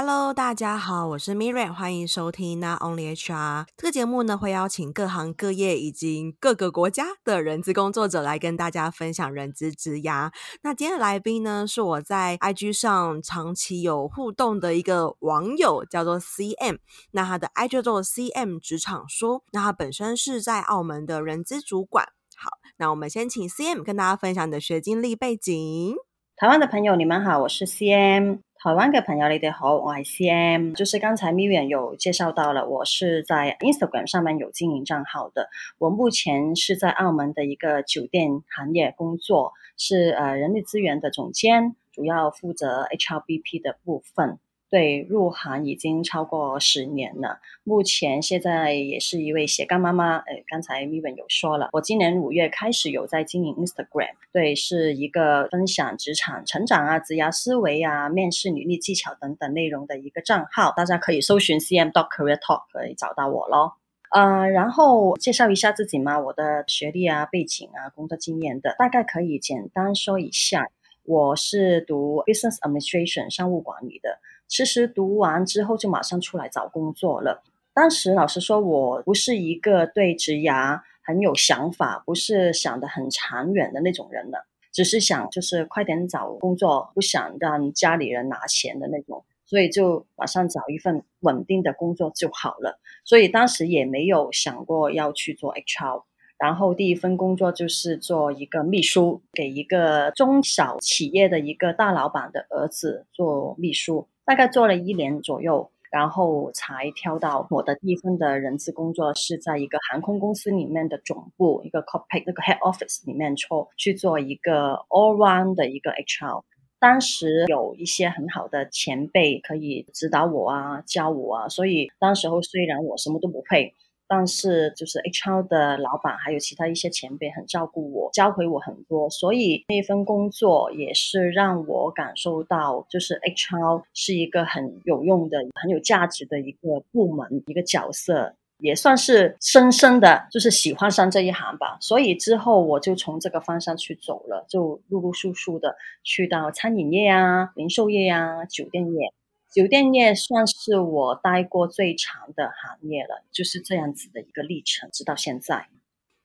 Hello，大家好，我是 Miriam，欢迎收听 Not Only HR 这个节目呢，会邀请各行各业以及各个国家的人资工作者来跟大家分享人资职涯。那今天的来宾呢，是我在 IG 上长期有互动的一个网友，叫做 CM。那他的 IG 叫做 CM 职场说，那他本身是在澳门的人资主管。好，那我们先请 CM 跟大家分享你的学经历背景。台湾的朋友，你们好，我是 CM。台湾的朋友，你哋好，我系 CM。就是刚才 Miriam 有介绍到了，我是在 Instagram 上面有经营账号的。我目前是在澳门的一个酒店行业工作，是呃人力资源的总监，主要负责 HRBP 的部分。对，入行已经超过十年了。目前现在也是一位斜杠妈妈。呃，刚才 Miriam 有说了，我今年五月开始有在经营 Instagram，对，是一个分享职场成长啊、职涯思维啊、面试履历技巧等等内容的一个账号。大家可以搜寻 CM dot Career Talk 可以找到我咯。呃，然后介绍一下自己嘛，我的学历啊、背景啊、工作经验的，大概可以简单说一下。我是读 Business Administration 商务管理的。其实读完之后就马上出来找工作了。当时老实说，我不是一个对职涯很有想法，不是想的很长远的那种人了，只是想就是快点找工作，不想让家里人拿钱的那种，所以就马上找一份稳定的工作就好了。所以当时也没有想过要去做 HR。然后第一份工作就是做一个秘书，给一个中小企业的一个大老板的儿子做秘书。大概做了一年左右，然后才挑到我的第一份的人资工作，是在一个航空公司里面的总部，一个 c o c p i t 那个 head office 里面做去做一个 all round 的一个 HR。当时有一些很好的前辈可以指导我啊，教我啊，所以当时候虽然我什么都不会。但是就是 HR 的老板还有其他一些前辈很照顾我，教会我很多，所以那份工作也是让我感受到，就是 HR 是一个很有用的、很有价值的一个部门、一个角色，也算是深深的就是喜欢上这一行吧。所以之后我就从这个方向去走了，就陆陆续续的去到餐饮业啊、零售业啊、酒店业。酒店业算是我待过最长的行业了，就是这样子的一个历程，直到现在。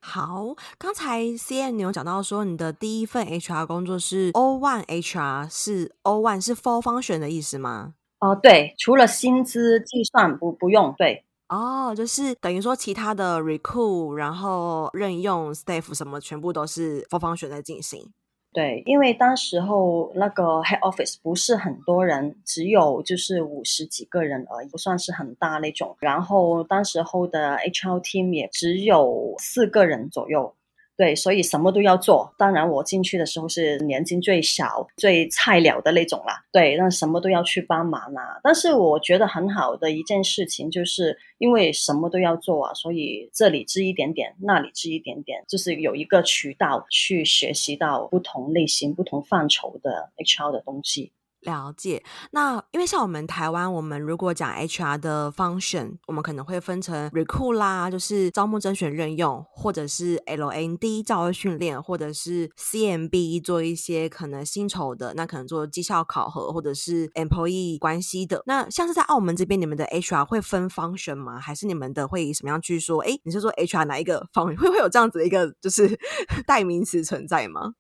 好，刚才 C N 你有讲到说你的第一份 HR 工作是 All One HR，是 All One 是 Full Function 的意思吗？哦，对，除了薪资计算不不用，对。哦，就是等于说其他的 Recruit，然后任用 Staff 什么，全部都是 Full Function 在进行。对，因为当时候那个 head office 不是很多人，只有就是五十几个人而已，不算是很大那种。然后当时候的 HR team 也只有四个人左右。对，所以什么都要做。当然，我进去的时候是年纪最小、最菜鸟的那种啦。对，那什么都要去帮忙啦。但是我觉得很好的一件事情，就是因为什么都要做啊，所以这里知一点点，那里知一点点，就是有一个渠道去学习到不同类型、不同范畴的 HR 的东西。了解，那因为像我们台湾，我们如果讲 HR 的 function，我们可能会分成 recruit 啦，就是招募、甄选、任用，或者是 LND 教育训练，或者是 CMB 做一些可能薪酬的，那可能做绩效考核，或者是 employee 关系的。那像是在澳门这边，你们的 HR 会分 function 吗？还是你们的会以什么样去说？哎，你是说 HR 哪一个方 会会有这样子的一个就是 代名词存在吗？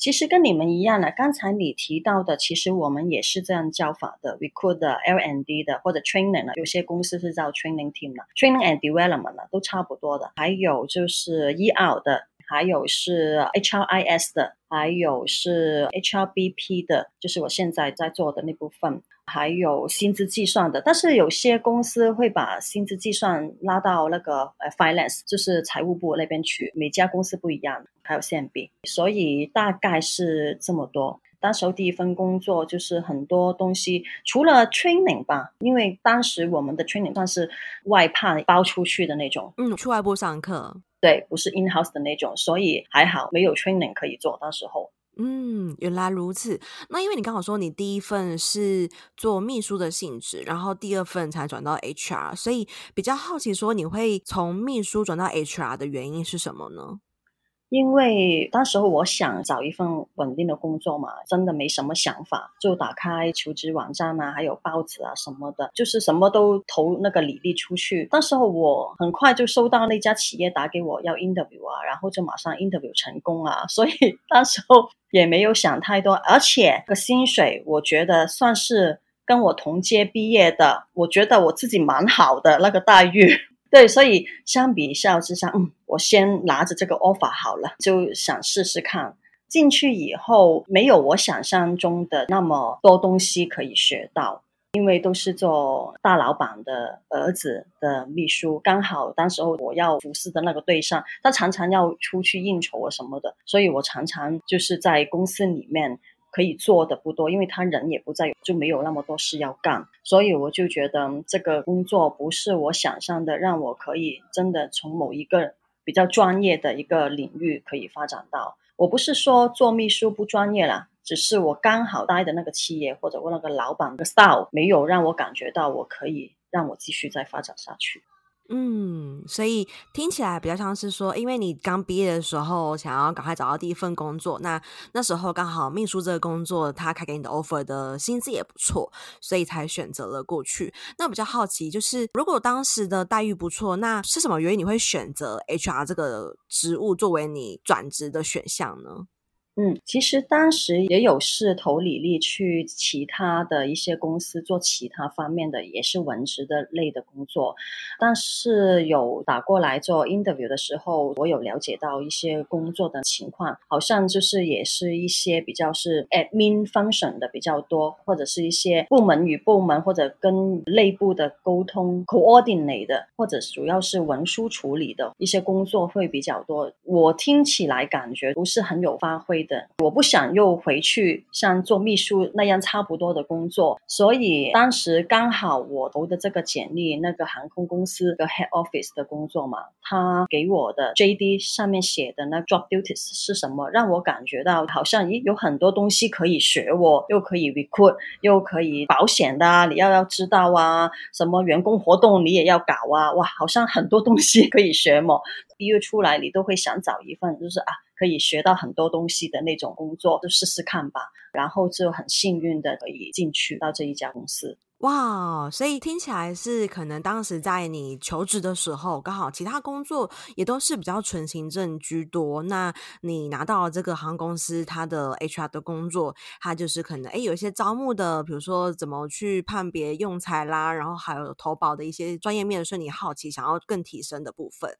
其实跟你们一样的，刚才你提到的，其实我们也是这样叫法的，recruit 的 L n D 的或者 training 呢，有些公司是叫 training team 的，training and development 呢都差不多的。还有就是 ER 的，还有是 HRIS 的，还有是 HRBP 的，就是我现在在做的那部分。还有薪资计算的，但是有些公司会把薪资计算拉到那个呃 finance，就是财务部那边去。每家公司不一样，还有 CMB，所以大概是这么多。当时候第一份工作就是很多东西，除了 training 吧，因为当时我们的 training 算是外派包出去的那种，嗯，去外部上课，对，不是 in house 的那种，所以还好没有 training 可以做。到时候。嗯，原来如此。那因为你刚好说你第一份是做秘书的性质，然后第二份才转到 HR，所以比较好奇说你会从秘书转到 HR 的原因是什么呢？因为当时候我想找一份稳定的工作嘛，真的没什么想法，就打开求职网站啊，还有报纸啊什么的，就是什么都投那个履历出去。当时候我很快就收到那家企业打给我要 interview 啊，然后就马上 interview 成功啊，所以 当时候也没有想太多，而且个薪水我觉得算是跟我同届毕业的，我觉得我自己蛮好的那个待遇。对，所以相比较之下，嗯，我先拿着这个 offer 好了，就想试试看。进去以后，没有我想象中的那么多东西可以学到，因为都是做大老板的儿子的秘书，刚好当时候我要服侍的那个对象，他常常要出去应酬啊什么的，所以我常常就是在公司里面。可以做的不多，因为他人也不在，就没有那么多事要干，所以我就觉得这个工作不是我想象的，让我可以真的从某一个比较专业的一个领域可以发展到。我不是说做秘书不专业啦，只是我刚好待的那个企业或者我那个老板的 style 没有让我感觉到我可以让我继续再发展下去。嗯，所以听起来比较像是说，因为你刚毕业的时候想要赶快找到第一份工作，那那时候刚好秘书这个工作他开给你的 offer 的薪资也不错，所以才选择了过去。那比较好奇就是，如果当时的待遇不错，那是什么原因你会选择 HR 这个职务作为你转职的选项呢？嗯，其实当时也有试投履历去其他的一些公司做其他方面的，也是文职的类的工作，但是有打过来做 interview 的时候，我有了解到一些工作的情况，好像就是也是一些比较是 admin function 的比较多，或者是一些部门与部门或者跟内部的沟通 coordinate 的，或者主要是文书处理的一些工作会比较多。我听起来感觉不是很有发挥我不想又回去像做秘书那样差不多的工作，所以当时刚好我投的这个简历，那个航空公司的 head office 的工作嘛，他给我的 JD 上面写的那 job duties 是什么，让我感觉到好像咦有很多东西可以学，我又可以 recruit，又可以保险的啊，你要要知道啊，什么员工活动你也要搞啊，哇，好像很多东西可以学嘛。毕业出来你都会想找一份就是啊。可以学到很多东西的那种工作，就试试看吧。然后就很幸运的可以进去到这一家公司。哇，所以听起来是可能当时在你求职的时候，刚好其他工作也都是比较纯行政居多。那你拿到这个航空公司，它的 HR 的工作，它就是可能诶有一些招募的，比如说怎么去判别用材啦，然后还有投保的一些专业面，是你好奇想要更提升的部分。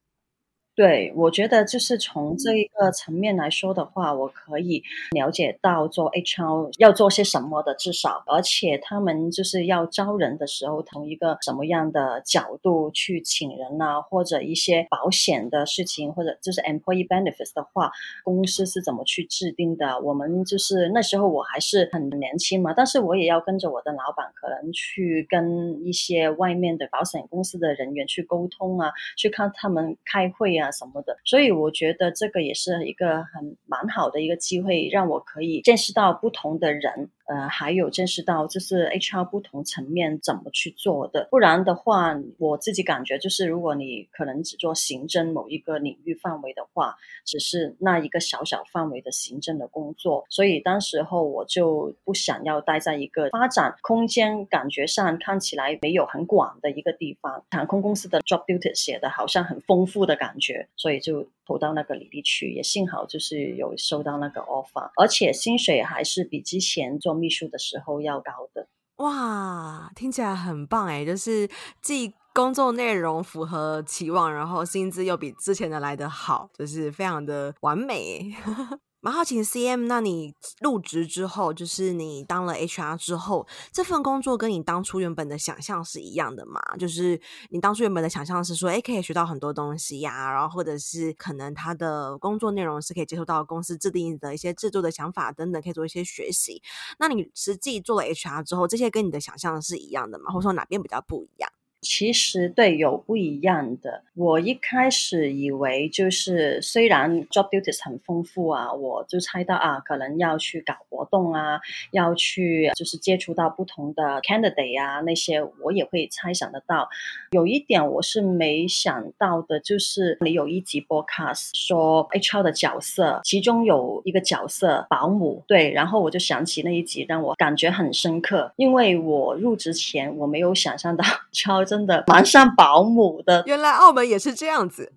对，我觉得就是从这一个层面来说的话，我可以了解到做 HR 要做些什么的，至少，而且他们就是要招人的时候，从一个什么样的角度去请人啊，或者一些保险的事情，或者就是 employee benefits 的话，公司是怎么去制定的？我们就是那时候我还是很年轻嘛，但是我也要跟着我的老板，可能去跟一些外面的保险公司的人员去沟通啊，去看他们开会啊。什么的，所以我觉得这个也是一个很蛮好的一个机会，让我可以见识到不同的人。呃，还有见识到就是 HR 不同层面怎么去做的，不然的话，我自己感觉就是，如果你可能只做行政某一个领域范围的话，只是那一个小小范围的行政的工作，所以当时候我就不想要待在一个发展空间感觉上看起来没有很广的一个地方。航空公司的 job duties 写的好像很丰富的感觉，所以就。投到那个履历去，也幸好就是有收到那个 offer，而且薪水还是比之前做秘书的时候要高的。哇，听起来很棒哎，就是既工作内容符合期望，然后薪资又比之前的来得好，就是非常的完美。蛮好奇，CM，那你入职之后，就是你当了 HR 之后，这份工作跟你当初原本的想象是一样的吗？就是你当初原本的想象是说，诶，可以学到很多东西呀，然后或者是可能他的工作内容是可以接受到公司制定的一些制度的想法等等，可以做一些学习。那你实际做了 HR 之后，这些跟你的想象是一样的吗？或者说哪边比较不一样？其实对有不一样的。我一开始以为就是虽然 job duties 很丰富啊，我就猜到啊，可能要去搞活动啊，要去就是接触到不同的 candidate 啊，那些我也会猜想得到。有一点我是没想到的，就是你有一集 broadcast 说 HR 的角色，其中有一个角色保姆，对，然后我就想起那一集，让我感觉很深刻，因为我入职前我没有想象到 HR 真的蛮像保姆的。原来澳门也是这样子。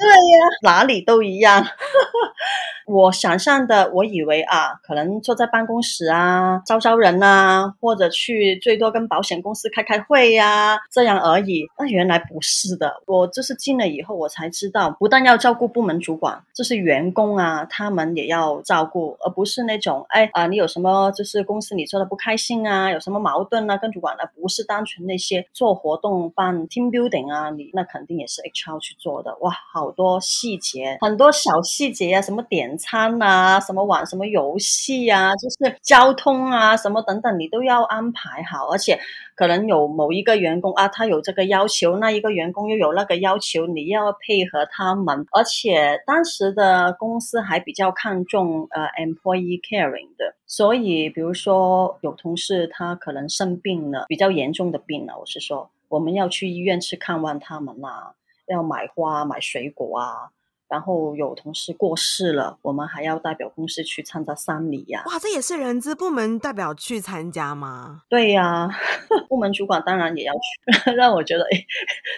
对呀，哪里都一样。我想象的，我以为啊，可能坐在办公室啊，招招人啊，或者去最多跟保险公司开开会呀，这样而已。那原来不是的，我就是进了以后，我才知道，不但要照顾部门主管，就是员工啊，他们也要照顾，而不是那种，哎啊，你有什么就是公司你做的不开心啊，有什么矛盾啊，跟主管呢，不是单纯那些做活动办 team building 啊，你那肯定也是 HR 去做的。哇，好多细节，很多小细节啊，什么点。餐啊，什么玩什么游戏啊，就是交通啊，什么等等，你都要安排好。而且可能有某一个员工啊，他有这个要求，那一个员工又有那个要求，你要配合他们。而且当时的公司还比较看重呃 employee caring 的，所以比如说有同事他可能生病了，比较严重的病了，我是说我们要去医院去看望他们啊，要买花买水果啊。然后有同事过世了，我们还要代表公司去参加丧礼呀。哇，这也是人资部门代表去参加吗？对呀、啊，部门主管当然也要去。让我觉得，诶，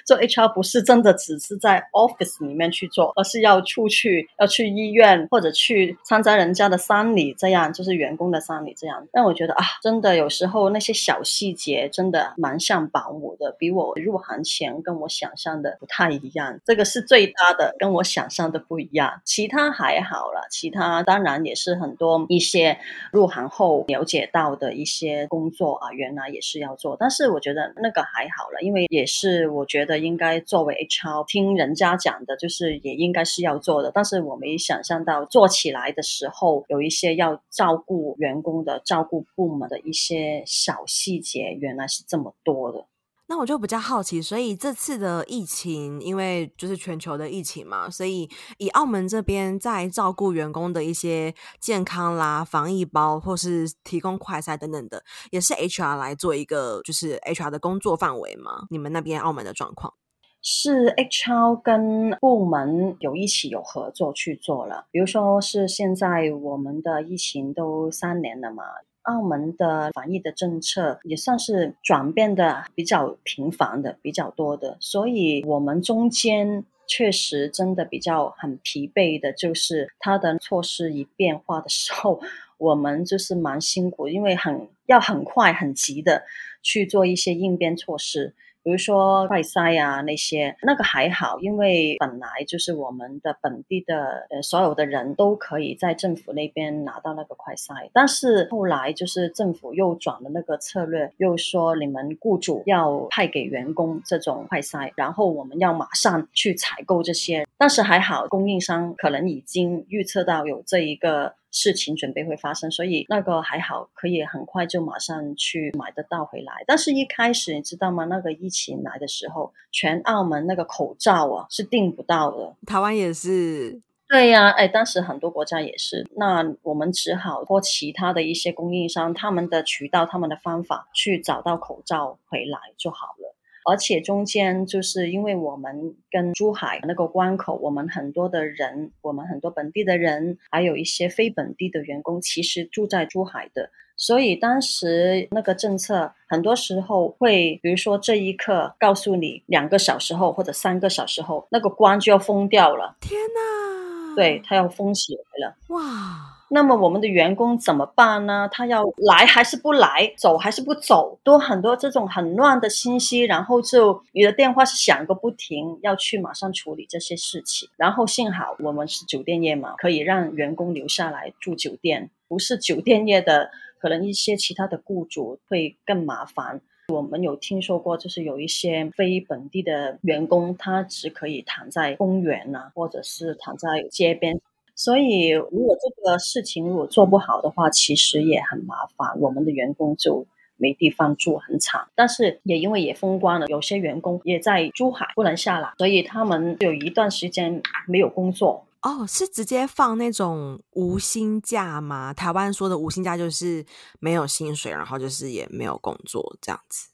做 HR 不是真的只是在 office 里面去做，而是要出去，要去医院或者去参加人家的丧礼，这样就是员工的丧礼这样。让我觉得啊，真的有时候那些小细节真的蛮像保姆的，比我入行前跟我想象的不太一样。这个是最大的，跟我想象。的不一样，其他还好了。其他当然也是很多一些入行后了解到的一些工作啊，原来也是要做。但是我觉得那个还好了，因为也是我觉得应该作为 HR 听人家讲的，就是也应该是要做的。但是我没想象到做起来的时候，有一些要照顾员工的、照顾部门的一些小细节，原来是这么多的。那我就比较好奇，所以这次的疫情，因为就是全球的疫情嘛，所以以澳门这边在照顾员工的一些健康啦、防疫包，或是提供快筛等等的，也是 HR 来做一个就是 HR 的工作范围吗？你们那边澳门的状况是 HR 跟部门有一起有合作去做了，比如说是现在我们的疫情都三年了嘛。澳门的防疫的政策也算是转变的比较频繁的、比较多的，所以我们中间确实真的比较很疲惫的，就是它的措施一变化的时候，我们就是蛮辛苦，因为很要很快很急的去做一些应变措施。比如说快筛啊那些，那个还好，因为本来就是我们的本地的呃所有的人都可以在政府那边拿到那个快筛，但是后来就是政府又转了那个策略，又说你们雇主要派给员工这种快筛，然后我们要马上去采购这些，但是还好供应商可能已经预测到有这一个。事情准备会发生，所以那个还好，可以很快就马上去买得到回来。但是，一开始你知道吗？那个疫情来的时候，全澳门那个口罩啊是订不到的。台湾也是。对呀，哎，当时很多国家也是。那我们只好托其他的一些供应商，他们的渠道、他们的方法去找到口罩回来就好了。而且中间就是因为我们跟珠海那个关口，我们很多的人，我们很多本地的人，还有一些非本地的员工，其实住在珠海的，所以当时那个政策很多时候会，比如说这一刻告诉你两个小时后或者三个小时后，那个关就要封掉了。天哪！对，它要封起来了。哇！那么我们的员工怎么办呢？他要来还是不来？走还是不走？都很多这种很乱的信息，然后就你的电话是响个不停，要去马上处理这些事情。然后幸好我们是酒店业嘛，可以让员工留下来住酒店。不是酒店业的，可能一些其他的雇主会更麻烦。我们有听说过，就是有一些非本地的员工，他只可以躺在公园啊，或者是躺在街边。所以，如果这个事情如果做不好的话，其实也很麻烦。我们的员工就没地方住，很惨。但是也因为也封关了，有些员工也在珠海不能下来，所以他们有一段时间没有工作。哦，是直接放那种无薪假吗？台湾说的无薪假就是没有薪水，然后就是也没有工作这样子。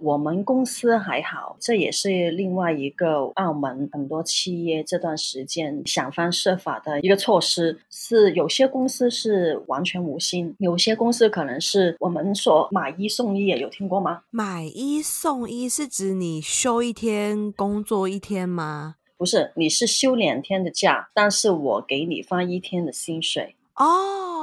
我们公司还好，这也是另外一个澳门很多企业这段时间想方设法的一个措施。是有些公司是完全无薪，有些公司可能是我们说买一送一，有听过吗？买一送一是指你休一天工作一天吗？不是，你是休两天的假，但是我给你发一天的薪水哦，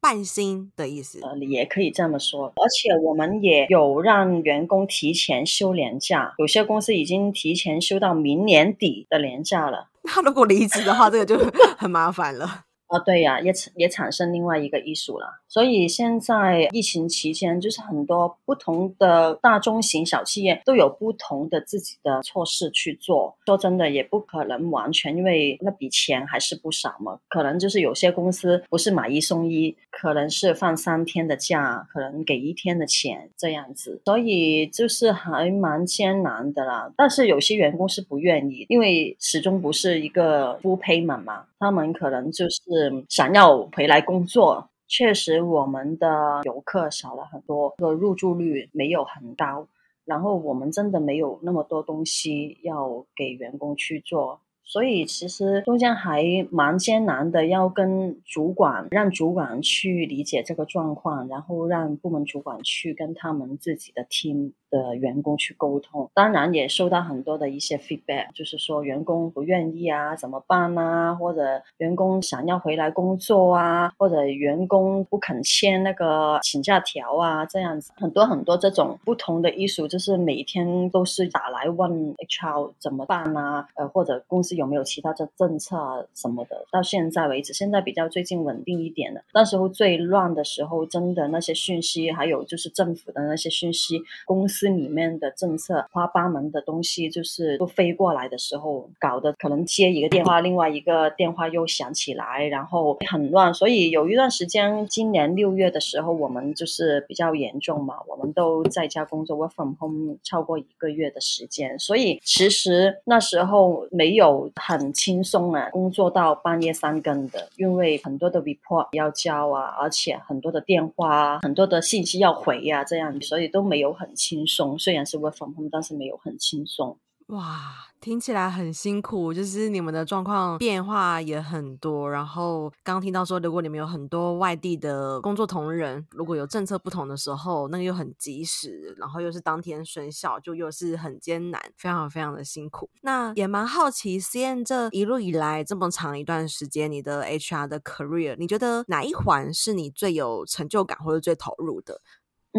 半薪的意思。呃，也可以这么说。而且我们也有让员工提前休年假，有些公司已经提前休到明年底的年假了。那如果离职的话，这个就很麻烦了。啊，对呀，也也产生另外一个艺术了。所以现在疫情期间，就是很多不同的大中型小企业都有不同的自己的措施去做。说真的，也不可能完全，因为那笔钱还是不少嘛。可能就是有些公司不是买一送一，可能是放三天的假，可能给一天的钱这样子。所以就是还蛮艰难的啦。但是有些员工是不愿意，因为始终不是一个 full payment 嘛，他们可能就是。想要回来工作，确实我们的游客少了很多，个入住率没有很高，然后我们真的没有那么多东西要给员工去做。所以其实中间还蛮艰难的，要跟主管让主管去理解这个状况，然后让部门主管去跟他们自己的 team 的员工去沟通。当然也收到很多的一些 feedback，就是说员工不愿意啊，怎么办啊？或者员工想要回来工作啊，或者员工不肯签那个请假条啊，这样子很多很多这种不同的 issue，就是每天都是打来问 HR 怎么办啊？呃，或者公司。有没有其他的政策啊什么的？到现在为止，现在比较最近稳定一点了。那时候最乱的时候，真的那些讯息，还有就是政府的那些讯息，公司里面的政策花八门的东西，就是都飞过来的时候，搞得可能接一个电话，另外一个电话又响起来，然后很乱。所以有一段时间，今年六月的时候，我们就是比较严重嘛，我们都在家工作，work from home 超过一个月的时间。所以其实那时候没有。很轻松啊，工作到半夜三更的，因为很多的 report 要交啊，而且很多的电话、很多的信息要回呀、啊，这样，所以都没有很轻松。虽然是 work from home，但是没有很轻松。哇。听起来很辛苦，就是你们的状况变化也很多。然后刚听到说，如果你们有很多外地的工作同仁，如果有政策不同的时候，那个又很及时，然后又是当天生效，就又是很艰难，非常非常的辛苦。那也蛮好奇，CM 这一路以来这么长一段时间，你的 HR 的 career，你觉得哪一环是你最有成就感或者最投入的？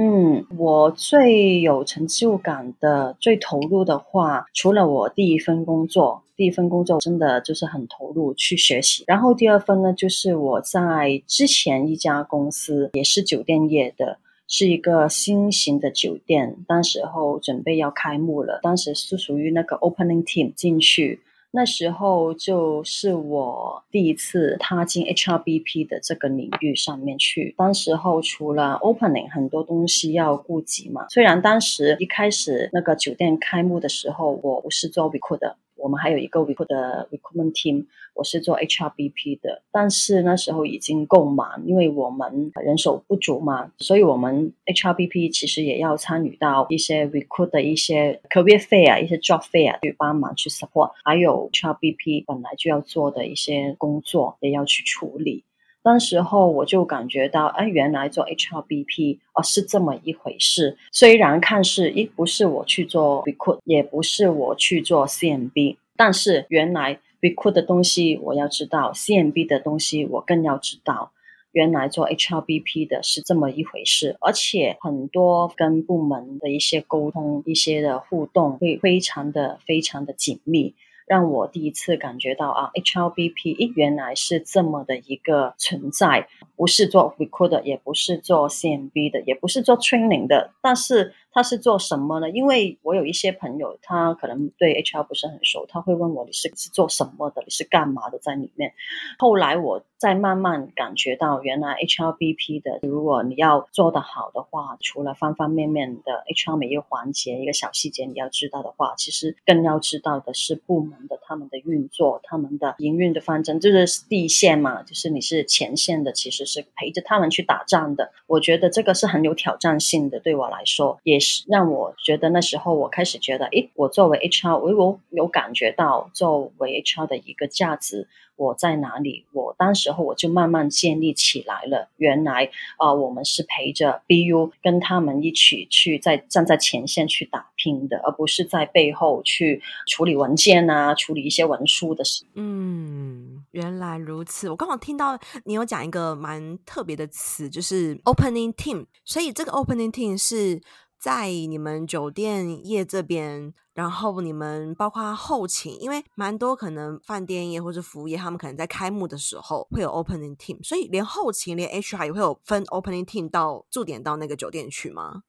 嗯，我最有成就感的、最投入的话，除了我第一份工作，第一份工作真的就是很投入去学习。然后第二份呢，就是我在之前一家公司也是酒店业的，是一个新型的酒店，当时候准备要开幕了，当时是属于那个 opening team 进去。那时候就是我第一次踏进 HRBP 的这个领域上面去。当时候除了 opening 很多东西要顾及嘛，虽然当时一开始那个酒店开幕的时候，我不是做 recruit 的。我们还有一个 recruit 的 recruitment team，我是做 HRBP 的，但是那时候已经够忙，因为我们人手不足嘛，所以我们 HRBP 其实也要参与到一些 recruit 的一些 career fair、一些 job fair 去帮忙去 support，还有 HRBP 本来就要做的一些工作也要去处理。当时候我就感觉到，哎，原来做 HRBP 哦是这么一回事。虽然看似，一，不是我去做 recruit，也不是我去做 CMB，但是原来 recruit 的东西我要知道，CMB 的东西我更要知道。原来做 HRBP 的是这么一回事，而且很多跟部门的一些沟通、一些的互动会非常的、非常的紧密。让我第一次感觉到啊，HRBP 原来是这么的一个存在，不是做 recruit 的，也不是做 CMB 的，也不是做 training 的，但是。他是做什么呢？因为我有一些朋友，他可能对 HR 不是很熟，他会问我你是是做什么的，你是干嘛的在里面。后来我再慢慢感觉到，原来 HRBP 的，如果你要做得好的话，除了方方面面的 HR 每一个环节、一个小细节你要知道的话，其实更要知道的是部门的他们的运作、他们的营运的方针，就是第一线嘛，就是你是前线的，其实是陪着他们去打仗的。我觉得这个是很有挑战性的，对我来说，也是让我觉得那时候我开始觉得，诶，我作为 HR，我有感觉到作为 HR 的一个价值。我在哪里？我当时候我就慢慢建立起来了。原来啊、我们是陪着 BU 跟他们一起去在站在前线去打拼的，而不是在背后去处理文件啊，处理一些文书的事。嗯，原来如此。我刚好听到你有讲一个蛮特别的词，就是 opening team。所以这个 opening team 是在你们酒店业这边。然后你们包括后勤，因为蛮多可能饭店业或者服务业，他们可能在开幕的时候会有 opening team，所以连后勤连 HR 也会有分 opening team 到驻点到那个酒店去吗？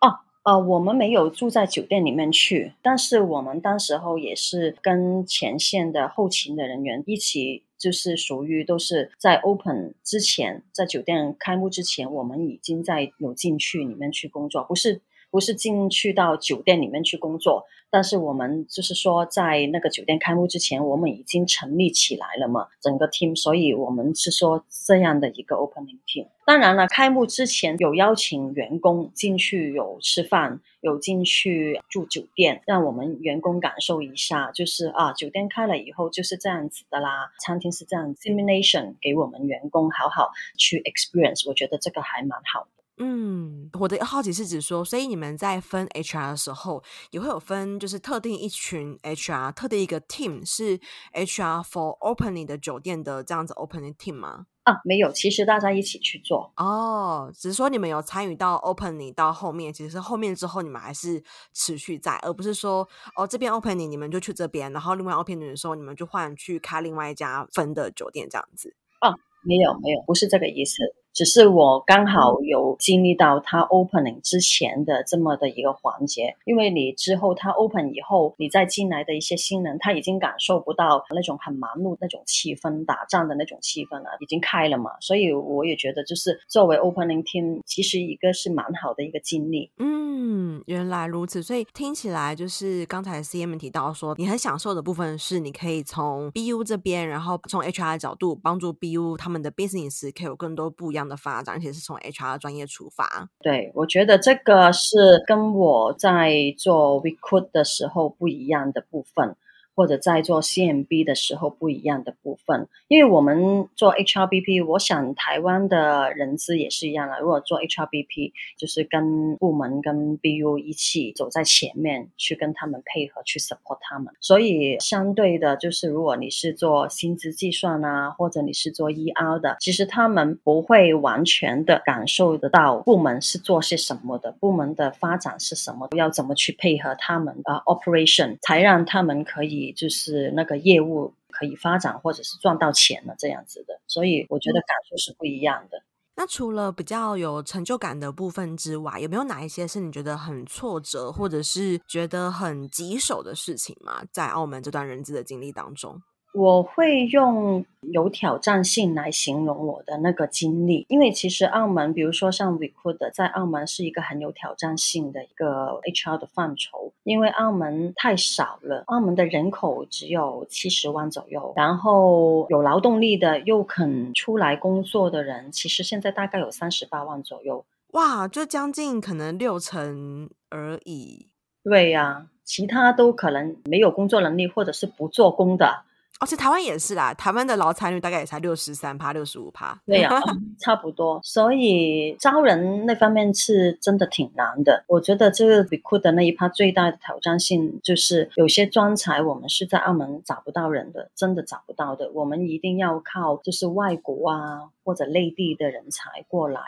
哦，呃，我们没有住在酒店里面去，但是我们当时候也是跟前线的后勤的人员一起，就是属于都是在 open 之前，在酒店开幕之前，我们已经在有进去里面去工作，不是。不是进去到酒店里面去工作，但是我们就是说，在那个酒店开幕之前，我们已经成立起来了嘛，整个 team，所以我们是说这样的一个 opening team。当然了，开幕之前有邀请员工进去有吃饭，有进去住酒店，让我们员工感受一下，就是啊，酒店开了以后就是这样子的啦，餐厅是这样，simulation 给我们员工好好去 experience，我觉得这个还蛮好的。嗯，我的好奇是指说，所以你们在分 HR 的时候，也会有分，就是特定一群 HR，特定一个 team 是 HR for opening 的酒店的这样子 opening team 吗？啊，没有，其实大家一起去做哦，只是说你们有参与到 opening 到后面，其实是后面之后你们还是持续在，而不是说哦这边 opening 你们就去这边，然后另外 opening 的时候你们就换去开另外一家分的酒店这样子。啊，没有没有，不是这个意思。只是我刚好有经历到他 opening 之前的这么的一个环节，因为你之后他 open 以后，你再进来的一些新人，他已经感受不到那种很忙碌那种气氛，打仗的那种气氛了，已经开了嘛。所以我也觉得，就是作为 opening team，其实一个是蛮好的一个经历。嗯，原来如此。所以听起来就是刚才 CM 提到说，你很享受的部分是你可以从 BU 这边，然后从 HR 的角度帮助 BU 他们的 business 可以有更多不一样。的发展，而且是从 HR 专业出发。对，我觉得这个是跟我在做 recruit 的时候不一样的部分。或者在做 CMB 的时候不一样的部分，因为我们做 HRBP，我想台湾的人资也是一样的。如果做 HRBP，就是跟部门跟 BU 一起走在前面，去跟他们配合，去 support 他们。所以相对的，就是如果你是做薪资计算啊，或者你是做 ER 的，其实他们不会完全的感受得到部门是做些什么的，部门的发展是什么，要怎么去配合他们的 operation，才让他们可以。就是那个业务可以发展，或者是赚到钱了这样子的，所以我觉得感受是不一样的。那除了比较有成就感的部分之外，有没有哪一些是你觉得很挫折，或者是觉得很棘手的事情吗？在澳门这段人资的经历当中？我会用有挑战性来形容我的那个经历，因为其实澳门，比如说像 Recruit，在澳门是一个很有挑战性的一个 HR 的范畴，因为澳门太少了，澳门的人口只有七十万左右，然后有劳动力的又肯出来工作的人，其实现在大概有三十八万左右。哇，就将近可能六成而已。对呀、啊，其他都可能没有工作能力，或者是不做工的。而且、台湾也是啦，台湾的劳参率大概也才六十三趴、六十五趴。对呀、啊，差不多。所以招人那方面是真的挺难的。我觉得这个 recruit 的那一趴最大的挑战性就是有些专才我们是在澳门找不到人的，真的找不到的。我们一定要靠就是外国啊或者内地的人才过来。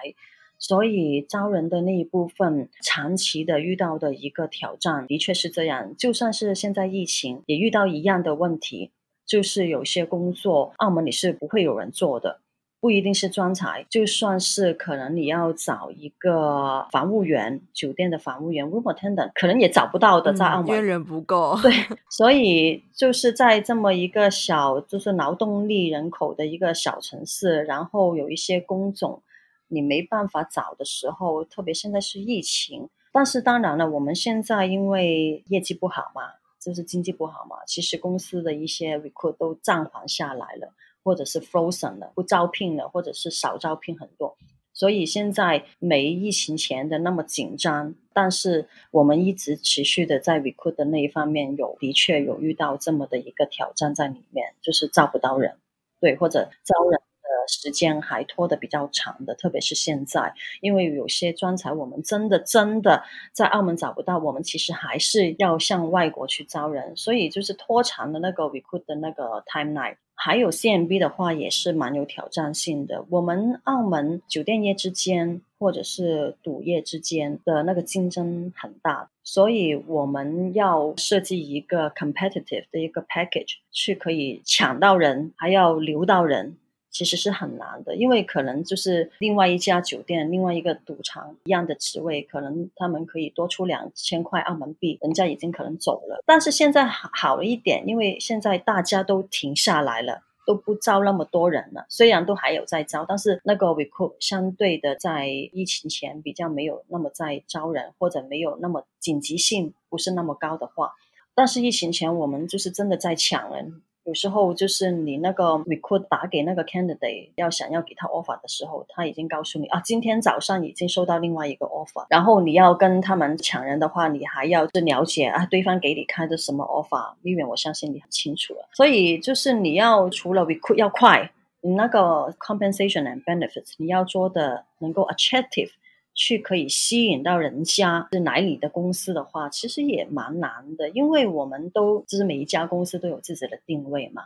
所以招人的那一部分长期的遇到的一个挑战，的确是这样。就算是现在疫情，也遇到一样的问题。就是有些工作，澳门你是不会有人做的，不一定是专才，就算是可能你要找一个房务员，酒店的房务员 room attendant，可能也找不到的，在澳门，因为人不够。对，所以就是在这么一个小，就是劳动力人口的一个小城市，然后有一些工种你没办法找的时候，特别现在是疫情，但是当然了，我们现在因为业绩不好嘛，就是经济不好嘛，其实公司的一些 recruit 都暂缓下来了。或者是 frozen 了，不招聘了，或者是少招聘很多，所以现在没疫情前的那么紧张，但是我们一直持续的在 recruit 的那一方面有的确有遇到这么的一个挑战在里面，就是招不到人，对，或者招人时间还拖得比较长的，特别是现在，因为有些专才我们真的真的在澳门找不到，我们其实还是要向外国去招人，所以就是拖长的那个 recruit 的那个 timeline。还有 CMB 的话也是蛮有挑战性的。我们澳门酒店业之间或者是赌业之间的那个竞争很大，所以我们要设计一个 competitive 的一个 package，去可以抢到人，还要留到人。其实是很难的，因为可能就是另外一家酒店、另外一个赌场一样的职位，可能他们可以多出两千块澳门币，人家已经可能走了。但是现在好好一点，因为现在大家都停下来了，都不招那么多人了。虽然都还有在招，但是那个 recruit 相对的在疫情前比较没有那么在招人，或者没有那么紧急性不是那么高的话，但是疫情前我们就是真的在抢人。有时候就是你那个 recruit 打给那个 candidate 要想要给他 offer 的时候，他已经告诉你啊，今天早上已经收到另外一个 offer。然后你要跟他们抢人的话，你还要是了解啊，对方给你开的什么 offer。因为我相信你很清楚了。所以就是你要除了 recruit 要快，你那个 compensation and benefits 你要做的能够 attractive。去可以吸引到人家是来你的公司的话，其实也蛮难的，因为我们都就是每一家公司都有自己的定位嘛，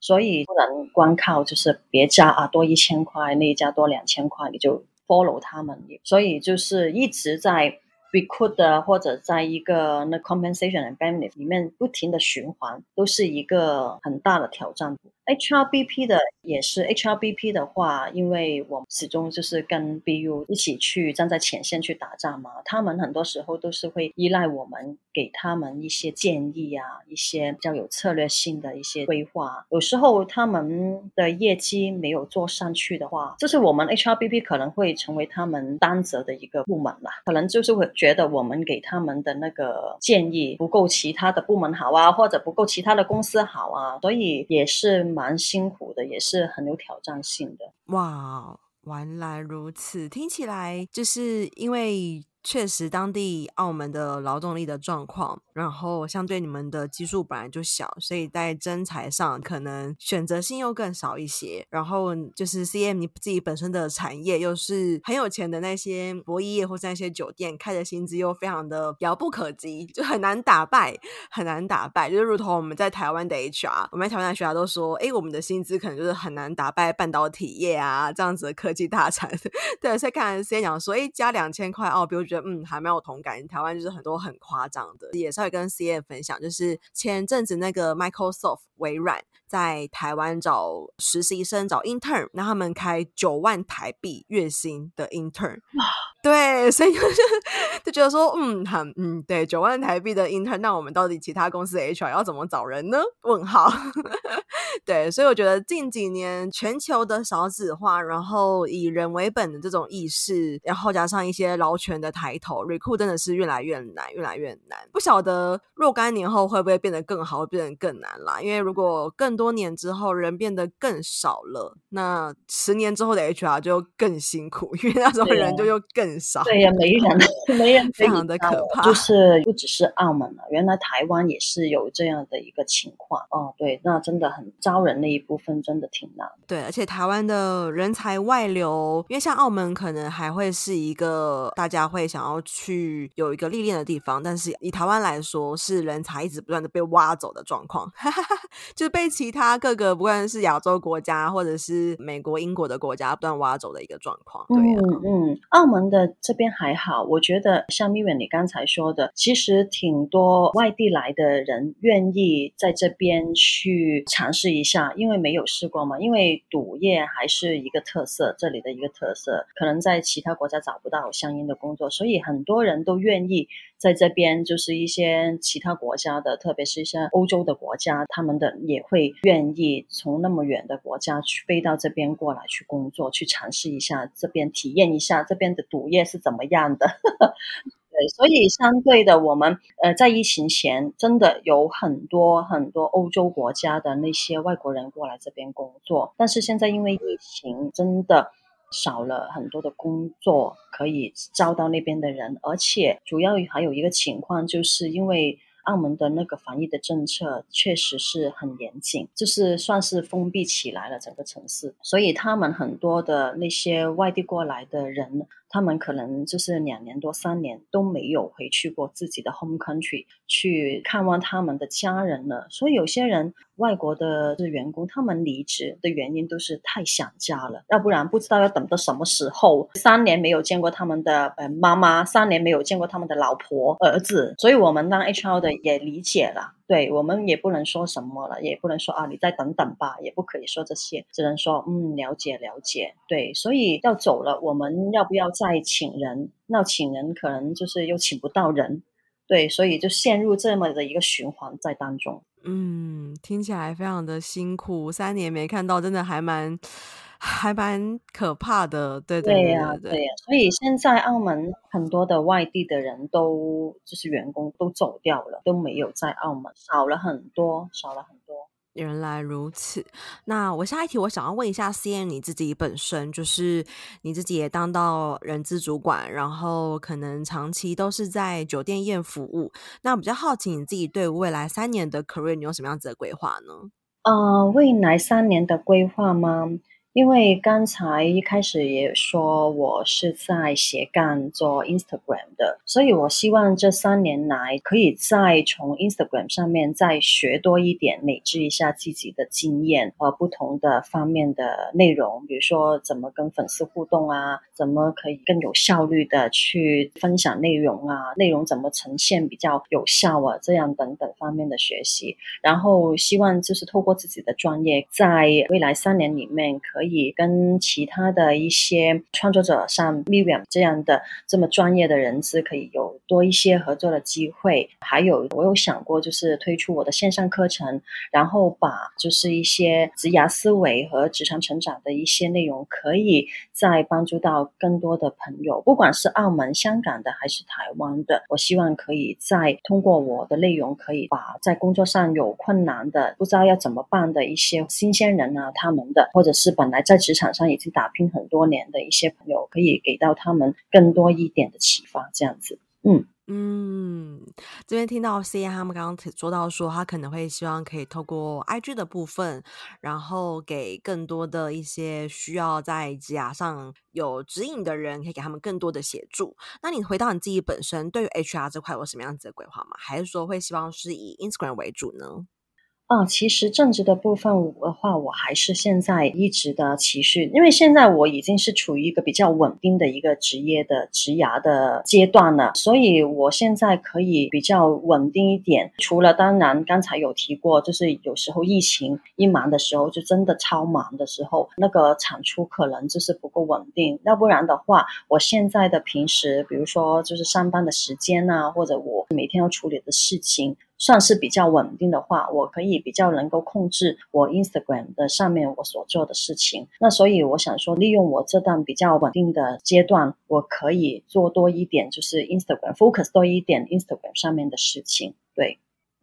所以不能光靠就是别家啊多一千块，那一家多两千块你就 follow 他们，所以就是一直在 recruit 或者在一个那 compensation and benefit 里面不停的循环，都是一个很大的挑战。HRBP 的也是 HRBP 的话，因为我们始终就是跟 BU 一起去站在前线去打仗嘛，他们很多时候都是会依赖我们给他们一些建议啊，一些比较有策略性的一些规划。有时候他们的业绩没有做上去的话，就是我们 HRBP 可能会成为他们担责的一个部门啦，可能就是会觉得我们给他们的那个建议不够其他的部门好啊，或者不够其他的公司好啊，所以也是。蛮辛苦的，也是很有挑战性的。哇，原来如此，听起来就是因为。确实，当地澳门的劳动力的状况，然后相对你们的基数本来就小，所以在真才上可能选择性又更少一些。然后就是 CM 你自己本身的产业又是很有钱的那些博弈业或是那些酒店，开的薪资又非常的遥不可及，就很难打败，很难打败。就是如同我们在台湾的 HR，我们在台湾的 HR 都说，哎，我们的薪资可能就是很难打败半导体业啊这样子的科技大产。对，所以看 CM 讲说，哎，加两千块澳币，我觉得。嗯，还蛮有同感。台湾就是很多很夸张的，也算跟 CM 分享，就是前阵子那个 Microsoft 微软在台湾找实习生找 intern，那他们开九万台币月薪的 intern。对，所以就是就觉得说，嗯，很嗯，对，九万台币的 intern，那我们到底其他公司的 HR 要怎么找人呢？问号。对，所以我觉得近几年全球的少子化，然后以人为本的这种意识，然后加上一些劳权的抬头，recruit 真的是越来越难，越来越难。不晓得若干年后会不会变得更好，会变得更难啦？因为如果更多年之后人变得更少了，那十年之后的 HR 就更辛苦，因为那时候人就又更少。对呀，没人，没人，非常的可怕。就是不只是澳门了，原来台湾也是有这样的一个情况。哦，对，那真的很招人那一部分真的挺难。对，而且台湾的人才外流，因为像澳门可能还会是一个大家会想要去有一个历练的地方，但是以台湾来说，是人才一直不断的被挖走的状况。就是被其其他各个不管是亚洲国家或者是美国、英国的国家不断挖走的一个状况。对啊，嗯嗯，澳门的这边还好，我觉得像蜜远你刚才说的，其实挺多外地来的人愿意在这边去尝试一下，因为没有试过嘛。因为赌业还是一个特色，这里的一个特色，可能在其他国家找不到相应的工作，所以很多人都愿意在这边，就是一些其他国家的，特别是一些欧洲的国家，他们的也会愿意从那么远的国家去飞到这边过来去工作，去尝试一下这边，体验一下这边的赌业是怎么样的。对，所以相对的，我们呃在疫情前真的有很多很多欧洲国家的那些外国人过来这边工作，但是现在因为疫情，真的少了很多的工作可以招到那边的人，而且主要还有一个情况，就是因为澳门的那个防疫的政策确实是很严谨，就是算是封闭起来了整个城市，所以他们很多的那些外地过来的人。他们可能就是两年多三年都没有回去过自己的 home country 去看望他们的家人了，所以有些人外国的员工，他们离职的原因都是太想家了，要不然不知道要等到什么时候，三年没有见过他们的呃妈妈，三年没有见过他们的老婆儿子，所以我们当 HR 的也理解了。对，我们也不能说什么了，也不能说啊，你再等等吧，也不可以说这些，只能说嗯，了解了解。对，所以要走了，我们要不要再请人？那请人可能就是又请不到人，对，所以就陷入这么的一个循环在当中。嗯，听起来非常的辛苦，三年没看到，真的还蛮。还蛮可怕的，对对对呀，对呀。所以现在澳门很多的外地的人都就是员工都走掉了，都没有在澳门，少了很多，少了很多。原来如此。那我下一题，我想要问一下 CM 你自己本身，就是你自己也当到人资主管，然后可能长期都是在酒店业服务。那比较好奇你自己对未来三年的 career 你有什么样子的规划呢？呃，未来三年的规划吗？因为刚才一开始也说我是在斜杠做 Instagram 的，所以我希望这三年来可以再从 Instagram 上面再学多一点，累积一下自己的经验和不同的方面的内容，比如说怎么跟粉丝互动啊，怎么可以更有效率的去分享内容啊，内容怎么呈现比较有效啊，这样等等方面的学习，然后希望就是透过自己的专业，在未来三年里面可以。可以跟其他的一些创作者，像 Miriam 这样的这么专业的人士，可以有多一些合作的机会。还有，我有想过，就是推出我的线上课程，然后把就是一些职涯思维和职场成长的一些内容，可以再帮助到更多的朋友，不管是澳门、香港的还是台湾的。我希望可以再通过我的内容，可以把在工作上有困难的、不知道要怎么办的一些新鲜人啊，他们的或者是本来。在职场上已经打拼很多年的一些朋友，可以给到他们更多一点的启发，这样子。嗯嗯，这边听到 C 他们刚刚说到说，他可能会希望可以透过 IG 的部分，然后给更多的一些需要在职涯上有指引的人，可以给他们更多的协助。那你回到你自己本身，对于 HR 这块有什么样子的规划吗？还是说会希望是以 Instagram 为主呢？啊，其实正职的部分的话，我还是现在一直的持续，因为现在我已经是处于一个比较稳定的一个职业的职涯的阶段了，所以我现在可以比较稳定一点。除了当然刚才有提过，就是有时候疫情一忙的时候，就真的超忙的时候，那个产出可能就是不够稳定。要不然的话，我现在的平时，比如说就是上班的时间啊，或者我每天要处理的事情。算是比较稳定的话，我可以比较能够控制我 Instagram 的上面我所做的事情。那所以我想说，利用我这段比较稳定的阶段，我可以做多一点，就是 Instagram focus 多一点 Instagram 上面的事情，对。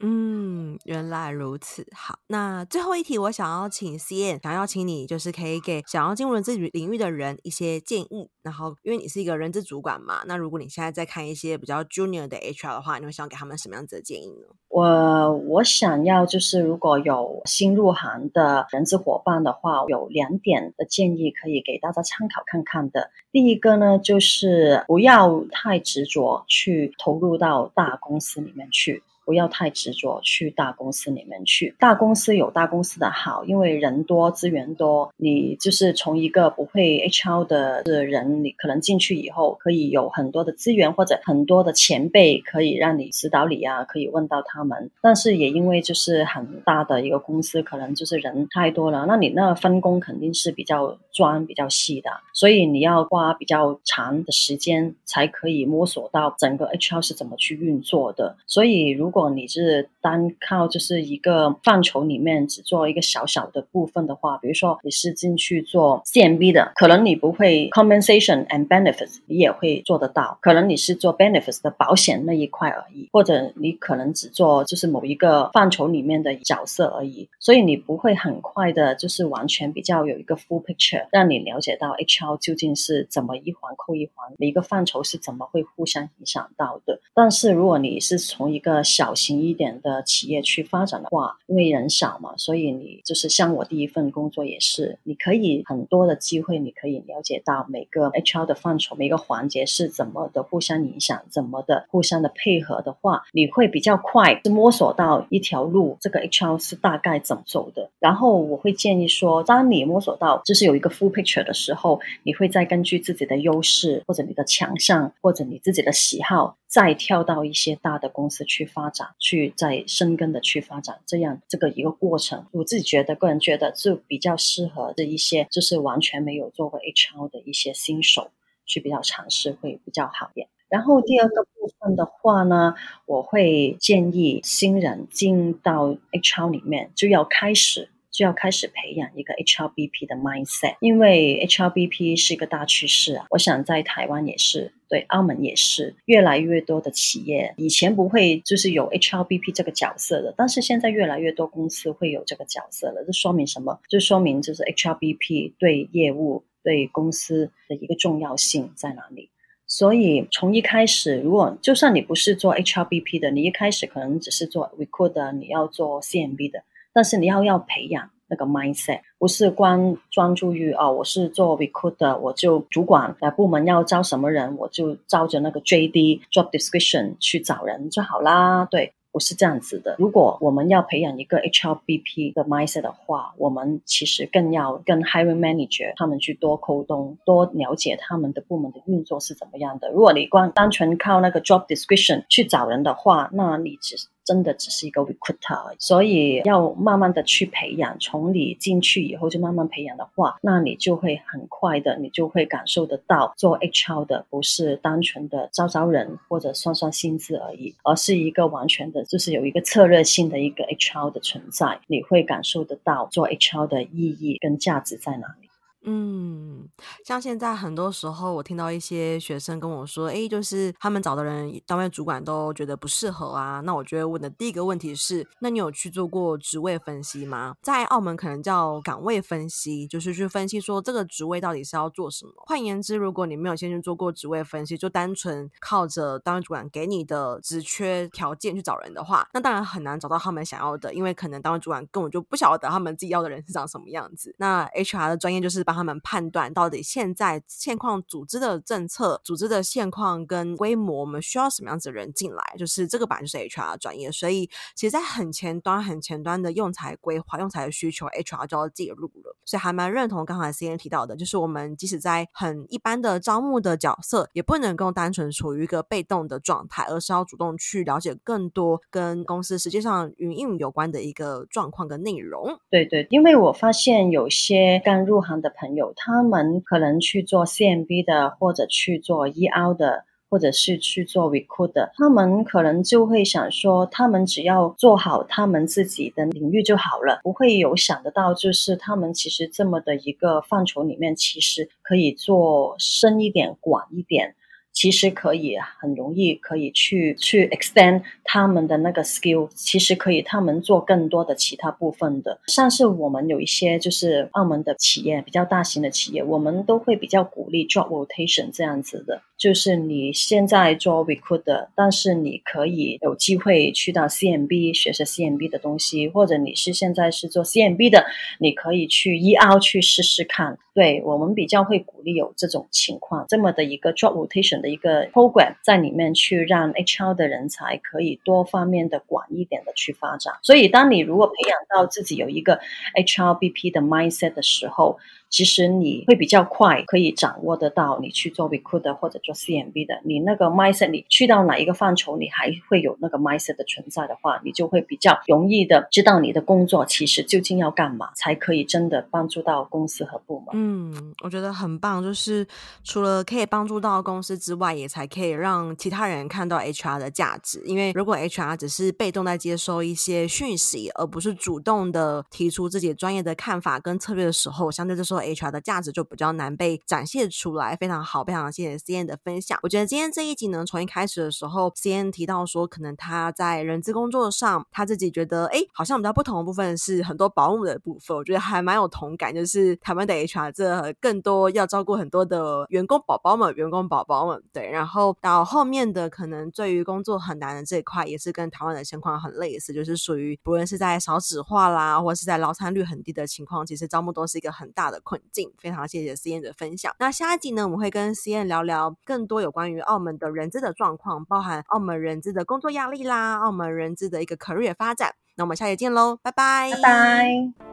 嗯，原来如此。好，那最后一题，我想要请 C N，想要请你，就是可以给想要进入人资领域的人一些建议。然后，因为你是一个人资主管嘛，那如果你现在在看一些比较 junior 的 HR 的话，你会想给他们什么样子的建议呢？我我想要就是，如果有新入行的人资伙伴的话，有两点的建议可以给大家参考看看的。第一个呢，就是不要太执着去投入到大公司里面去。不要太执着去大公司里面去。大公司有大公司的好，因为人多资源多，你就是从一个不会 HR 的人，你可能进去以后可以有很多的资源或者很多的前辈可以让你指导你啊，可以问到他们。但是也因为就是很大的一个公司，可能就是人太多了，那你那分工肯定是比较专、比较细的，所以你要花比较长的时间才可以摸索到整个 HR 是怎么去运作的。所以如如果你是单靠就是一个范畴里面只做一个小小的部分的话，比如说你是进去做 CMB 的，可能你不会 compensation and benefits，你也会做得到。可能你是做 benefits 的保险那一块而已，或者你可能只做就是某一个范畴里面的角色而已。所以你不会很快的，就是完全比较有一个 full picture，让你了解到 HR 究竟是怎么一环扣一环，每一个范畴是怎么会互相影响到的。但是如果你是从一个小型一点的企业去发展的话，因为人少嘛，所以你就是像我第一份工作也是，你可以很多的机会，你可以了解到每个 HR 的范畴，每个环节是怎么的互相影响，怎么的互相的配合的话，你会比较快是摸索到一条路，这个 HR 是大概怎么走的。然后我会建议说，当你摸索到就是有一个 full picture 的时候，你会再根据自己的优势或者你的强项或者你自己的喜好，再跳到一些大的公司去发展，去再深耕的去发展，这样这个一个过程，我自己觉得，个人觉得就比较适合的一些，就是完全没有做过 HR 的一些新手去比较尝试，会比较好一点。然后第二个部分的话呢，我会建议新人进到 HR 里面就要开始。就要开始培养一个 HRBP 的 mindset，因为 HRBP 是一个大趋势啊。我想在台湾也是，对，澳门也是，越来越多的企业以前不会就是有 HRBP 这个角色的，但是现在越来越多公司会有这个角色了。这说明什么？就说明就是 HRBP 对业务、对公司的一个重要性在哪里。所以从一开始，如果就算你不是做 HRBP 的，你一开始可能只是做 recruit，你要做 CMB 的。但是你要要培养那个 mindset，不是光专注于哦，我是做 recruit 的，我就主管呃部门要招什么人，我就照着那个 JD job description 去找人就好啦。对，不是这样子的。如果我们要培养一个 HRBP 的 mindset 的话，我们其实更要跟 hiring manager 他们去多沟通，多了解他们的部门的运作是怎么样的。如果你光单纯靠那个 job description 去找人的话，那你只。真的只是一个 recruiter，所以要慢慢的去培养。从你进去以后就慢慢培养的话，那你就会很快的，你就会感受得到做 HR 的不是单纯的招招人或者算算薪资而已，而是一个完全的，就是有一个策略性的一个 HR 的存在。你会感受得到做 HR 的意义跟价值在哪里。嗯，像现在很多时候，我听到一些学生跟我说，诶，就是他们找的人，单位主管都觉得不适合啊。那我觉得问的第一个问题是，那你有去做过职位分析吗？在澳门可能叫岗位分析，就是去分析说这个职位到底是要做什么。换言之，如果你没有先去做过职位分析，就单纯靠着单位主管给你的职缺条件去找人的话，那当然很难找到他们想要的，因为可能单位主管根本就不晓得他们自己要的人是长什么样子。那 HR 的专业就是把他们判断到底现在现况组织的政策、组织的现况跟规模，我们需要什么样子的人进来？就是这个版就是 HR 专业，所以其实，在很前端、很前端的用材规划、用材的需求，HR 就要介入了。所以还蛮认同刚才 C N 提到的，就是我们即使在很一般的招募的角色，也不能够单纯处于一个被动的状态，而是要主动去了解更多跟公司实际上运营有关的一个状况跟内容。对对，因为我发现有些刚入行的朋友。他们可能去做 CMB 的，或者去做 EO 的，或者是去做 Recruit 的，他们可能就会想说，他们只要做好他们自己的领域就好了，不会有想得到，就是他们其实这么的一个范畴里面，其实可以做深一点、广一点。其实可以很容易可以去去 extend 他们的那个 skill，其实可以他们做更多的其他部分的。像是我们有一些就是澳门的企业，比较大型的企业，我们都会比较鼓励 job rotation 这样子的。就是你现在做 recruit，但是你可以有机会去到 CMB 学习 CMB 的东西，或者你是现在是做 CMB 的，你可以去 ER 去试试看。对，我们比较会鼓励有这种情况，这么的一个 job rotation 的一个 program 在里面去让 HR 的人才可以多方面的广一点的去发展。所以，当你如果培养到自己有一个 HRBP 的 mindset 的时候，其实你会比较快可以掌握得到，你去做 recruiter 或者做 CMB 的，你那个 mindset，你去到哪一个范畴，你还会有那个 mindset 的存在的话，你就会比较容易的知道你的工作其实究竟要干嘛，才可以真的帮助到公司和部门。嗯，我觉得很棒，就是除了可以帮助到公司之外，也才可以让其他人看到 HR 的价值。因为如果 HR 只是被动在接收一些讯息，而不是主动的提出自己专业的看法跟策略的时候，相对来说。HR 的价值就比较难被展现出来，非常好，非常谢谢 CN 的分享。我觉得今天这一集呢，从一开始的时候，CN 提到说，可能他在人资工作上，他自己觉得，哎，好像比较不同的部分是很多保姆的部分，我觉得还蛮有同感。就是台湾的 HR 这更多要照顾很多的员工宝宝们，员工宝宝们，对。然后到后面的可能对于工作很难的这一块，也是跟台湾的情况很类似，就是属于不论是在少子化啦，或是在劳参率很低的情况，其实招募都是一个很大的困境，非常谢谢 CM 的分享。那下一集呢，我们会跟 CM 聊聊更多有关于澳门的人资的状况，包含澳门人资的工作压力啦，澳门人资的一个 career 发展。那我们下集见喽，拜拜，拜拜。